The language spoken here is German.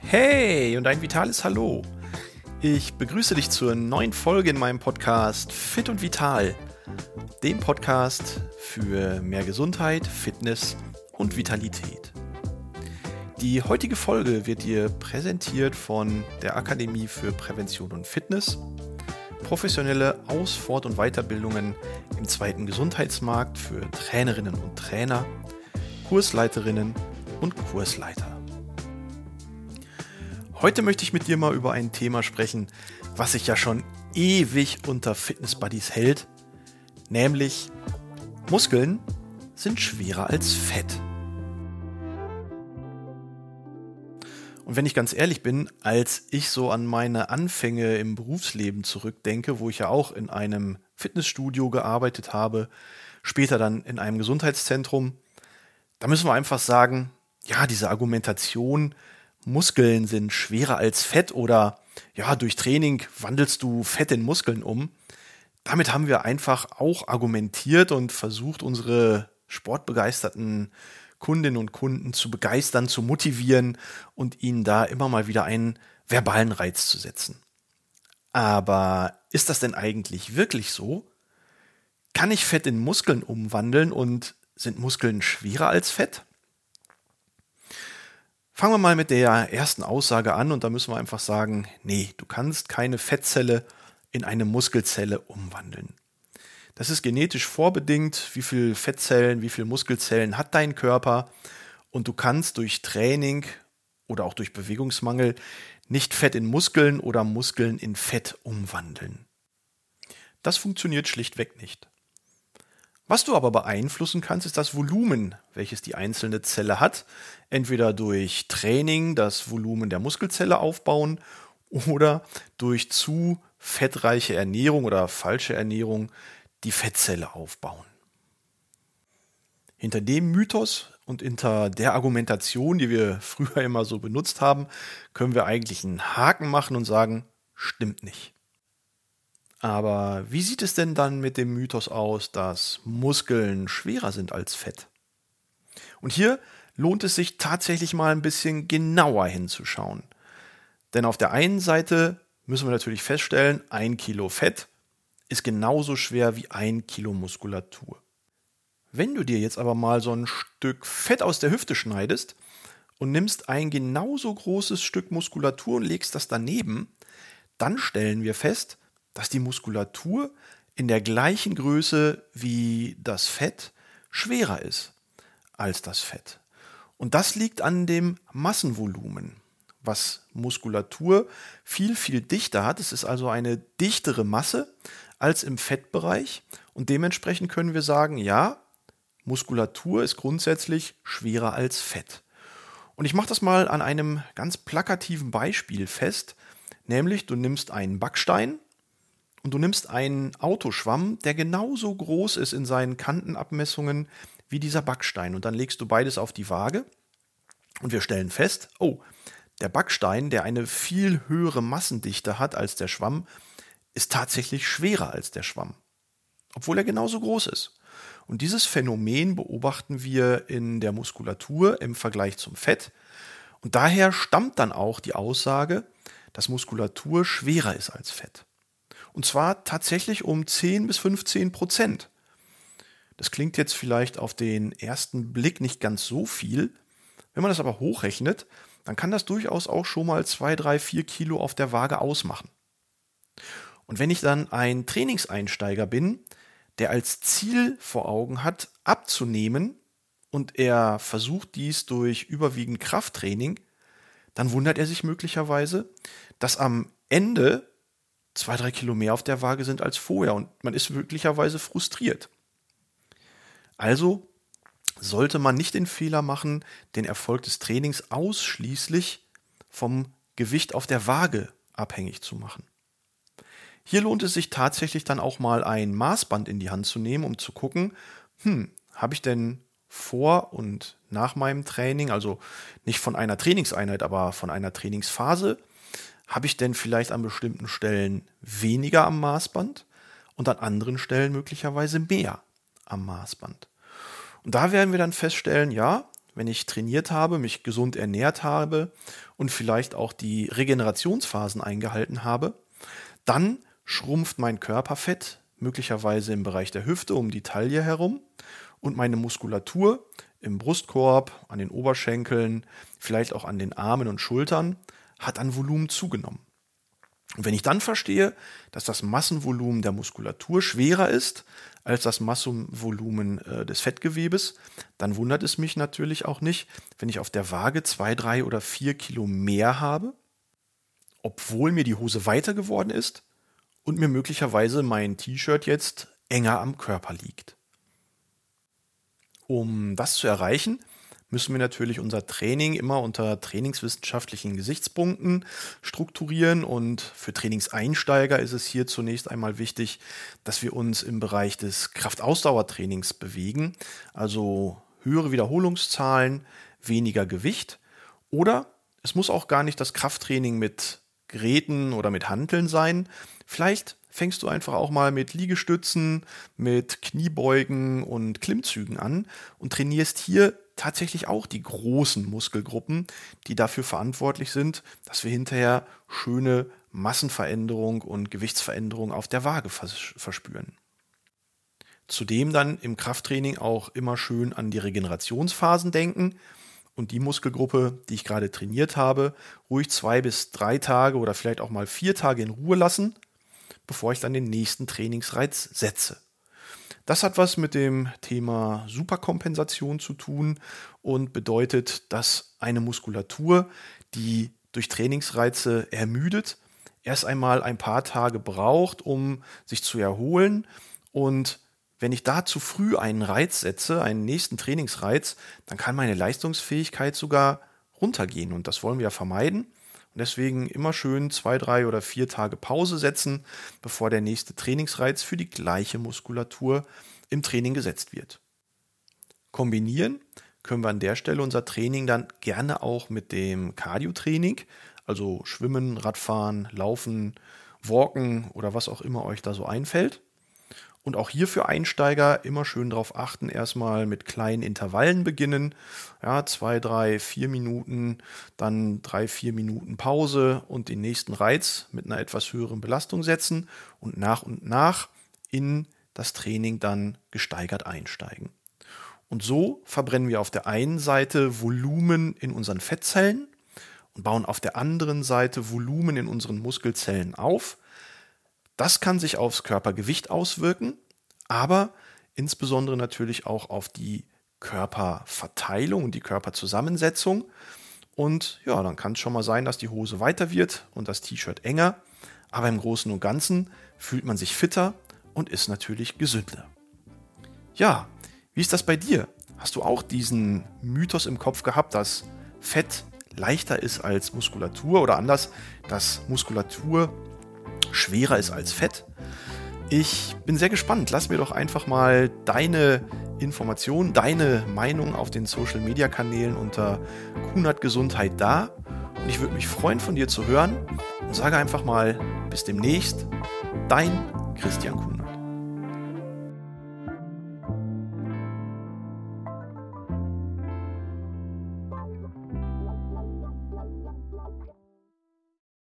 Hey und ein vitales Hallo. Ich begrüße dich zur neuen Folge in meinem Podcast Fit und Vital, dem Podcast für mehr Gesundheit, Fitness und Vitalität. Die heutige Folge wird dir präsentiert von der Akademie für Prävention und Fitness, professionelle Aus-, Fort- und Weiterbildungen im zweiten Gesundheitsmarkt für Trainerinnen und Trainer, Kursleiterinnen und Kursleiter. Heute möchte ich mit dir mal über ein Thema sprechen, was sich ja schon ewig unter Fitness Buddies hält, nämlich Muskeln sind schwerer als Fett. Und wenn ich ganz ehrlich bin, als ich so an meine Anfänge im Berufsleben zurückdenke, wo ich ja auch in einem Fitnessstudio gearbeitet habe, später dann in einem Gesundheitszentrum, da müssen wir einfach sagen, ja, diese Argumentation, Muskeln sind schwerer als Fett oder ja, durch Training wandelst du Fett in Muskeln um. Damit haben wir einfach auch argumentiert und versucht, unsere sportbegeisterten Kundinnen und Kunden zu begeistern, zu motivieren und ihnen da immer mal wieder einen verbalen Reiz zu setzen. Aber ist das denn eigentlich wirklich so? Kann ich Fett in Muskeln umwandeln und sind Muskeln schwerer als Fett? Fangen wir mal mit der ersten Aussage an und da müssen wir einfach sagen, nee, du kannst keine Fettzelle in eine Muskelzelle umwandeln. Das ist genetisch vorbedingt, wie viel Fettzellen, wie viel Muskelzellen hat dein Körper und du kannst durch Training oder auch durch Bewegungsmangel nicht Fett in Muskeln oder Muskeln in Fett umwandeln. Das funktioniert schlichtweg nicht. Was du aber beeinflussen kannst, ist das Volumen, welches die einzelne Zelle hat. Entweder durch Training das Volumen der Muskelzelle aufbauen oder durch zu fettreiche Ernährung oder falsche Ernährung die Fettzelle aufbauen. Hinter dem Mythos und hinter der Argumentation, die wir früher immer so benutzt haben, können wir eigentlich einen Haken machen und sagen, stimmt nicht. Aber wie sieht es denn dann mit dem Mythos aus, dass Muskeln schwerer sind als Fett? Und hier lohnt es sich tatsächlich mal ein bisschen genauer hinzuschauen. Denn auf der einen Seite müssen wir natürlich feststellen, ein Kilo Fett ist genauso schwer wie ein Kilo Muskulatur. Wenn du dir jetzt aber mal so ein Stück Fett aus der Hüfte schneidest und nimmst ein genauso großes Stück Muskulatur und legst das daneben, dann stellen wir fest, dass die Muskulatur in der gleichen Größe wie das Fett schwerer ist als das Fett. Und das liegt an dem Massenvolumen, was Muskulatur viel, viel dichter hat. Es ist also eine dichtere Masse als im Fettbereich. Und dementsprechend können wir sagen, ja, Muskulatur ist grundsätzlich schwerer als Fett. Und ich mache das mal an einem ganz plakativen Beispiel fest, nämlich du nimmst einen Backstein und du nimmst einen Autoschwamm, der genauso groß ist in seinen Kantenabmessungen wie dieser Backstein. Und dann legst du beides auf die Waage und wir stellen fest, oh, der Backstein, der eine viel höhere Massendichte hat als der Schwamm, ist tatsächlich schwerer als der Schwamm, obwohl er genauso groß ist. Und dieses Phänomen beobachten wir in der Muskulatur im Vergleich zum Fett. Und daher stammt dann auch die Aussage, dass Muskulatur schwerer ist als Fett. Und zwar tatsächlich um 10 bis 15 Prozent. Das klingt jetzt vielleicht auf den ersten Blick nicht ganz so viel. Wenn man das aber hochrechnet, dann kann das durchaus auch schon mal 2, 3, 4 Kilo auf der Waage ausmachen. Und wenn ich dann ein Trainingseinsteiger bin, der als Ziel vor Augen hat, abzunehmen und er versucht dies durch überwiegend Krafttraining, dann wundert er sich möglicherweise, dass am Ende zwei, drei Kilo mehr auf der Waage sind als vorher und man ist möglicherweise frustriert. Also sollte man nicht den Fehler machen, den Erfolg des Trainings ausschließlich vom Gewicht auf der Waage abhängig zu machen. Hier lohnt es sich tatsächlich dann auch mal ein Maßband in die Hand zu nehmen, um zu gucken, hm, habe ich denn vor und nach meinem Training, also nicht von einer Trainingseinheit, aber von einer Trainingsphase, habe ich denn vielleicht an bestimmten Stellen weniger am Maßband und an anderen Stellen möglicherweise mehr am Maßband. Und da werden wir dann feststellen, ja, wenn ich trainiert habe, mich gesund ernährt habe und vielleicht auch die Regenerationsphasen eingehalten habe, dann schrumpft mein Körperfett möglicherweise im Bereich der Hüfte um die Taille herum und meine Muskulatur im Brustkorb, an den Oberschenkeln, vielleicht auch an den Armen und Schultern hat an Volumen zugenommen. Und wenn ich dann verstehe, dass das Massenvolumen der Muskulatur schwerer ist als das Massenvolumen äh, des Fettgewebes, dann wundert es mich natürlich auch nicht, wenn ich auf der Waage zwei, drei oder vier Kilo mehr habe, obwohl mir die Hose weiter geworden ist und mir möglicherweise mein T-Shirt jetzt enger am Körper liegt. Um das zu erreichen, müssen wir natürlich unser Training immer unter trainingswissenschaftlichen Gesichtspunkten strukturieren. Und für Trainingseinsteiger ist es hier zunächst einmal wichtig, dass wir uns im Bereich des Kraftausdauertrainings bewegen. Also höhere Wiederholungszahlen, weniger Gewicht. Oder es muss auch gar nicht das Krafttraining mit Geräten oder mit Hanteln sein. Vielleicht fängst du einfach auch mal mit Liegestützen, mit Kniebeugen und Klimmzügen an und trainierst hier tatsächlich auch die großen Muskelgruppen, die dafür verantwortlich sind, dass wir hinterher schöne Massenveränderung und Gewichtsveränderung auf der Waage verspüren. Zudem dann im Krafttraining auch immer schön an die Regenerationsphasen denken und die Muskelgruppe, die ich gerade trainiert habe, ruhig zwei bis drei Tage oder vielleicht auch mal vier Tage in Ruhe lassen, bevor ich dann den nächsten Trainingsreiz setze. Das hat was mit dem Thema Superkompensation zu tun und bedeutet, dass eine Muskulatur, die durch Trainingsreize ermüdet, erst einmal ein paar Tage braucht, um sich zu erholen. Und wenn ich da zu früh einen Reiz setze, einen nächsten Trainingsreiz, dann kann meine Leistungsfähigkeit sogar runtergehen. Und das wollen wir vermeiden. Und deswegen immer schön zwei, drei oder vier Tage Pause setzen, bevor der nächste Trainingsreiz für die gleiche Muskulatur im Training gesetzt wird. Kombinieren können wir an der Stelle unser Training dann gerne auch mit dem Cardio-Training, also Schwimmen, Radfahren, Laufen, Walken oder was auch immer euch da so einfällt. Und auch hier für Einsteiger immer schön darauf achten, erstmal mit kleinen Intervallen beginnen. Ja, zwei, drei, vier Minuten, dann drei, vier Minuten Pause und den nächsten Reiz mit einer etwas höheren Belastung setzen und nach und nach in das Training dann gesteigert einsteigen. Und so verbrennen wir auf der einen Seite Volumen in unseren Fettzellen und bauen auf der anderen Seite Volumen in unseren Muskelzellen auf das kann sich aufs Körpergewicht auswirken, aber insbesondere natürlich auch auf die Körperverteilung und die Körperzusammensetzung. Und ja, dann kann es schon mal sein, dass die Hose weiter wird und das T-Shirt enger. Aber im Großen und Ganzen fühlt man sich fitter und ist natürlich gesünder. Ja, wie ist das bei dir? Hast du auch diesen Mythos im Kopf gehabt, dass Fett leichter ist als Muskulatur oder anders, dass Muskulatur schwerer ist als Fett. Ich bin sehr gespannt. Lass mir doch einfach mal deine Informationen, deine Meinung auf den Social Media Kanälen unter Kunert Gesundheit da. Und ich würde mich freuen, von dir zu hören und sage einfach mal bis demnächst. Dein Christian Kunert.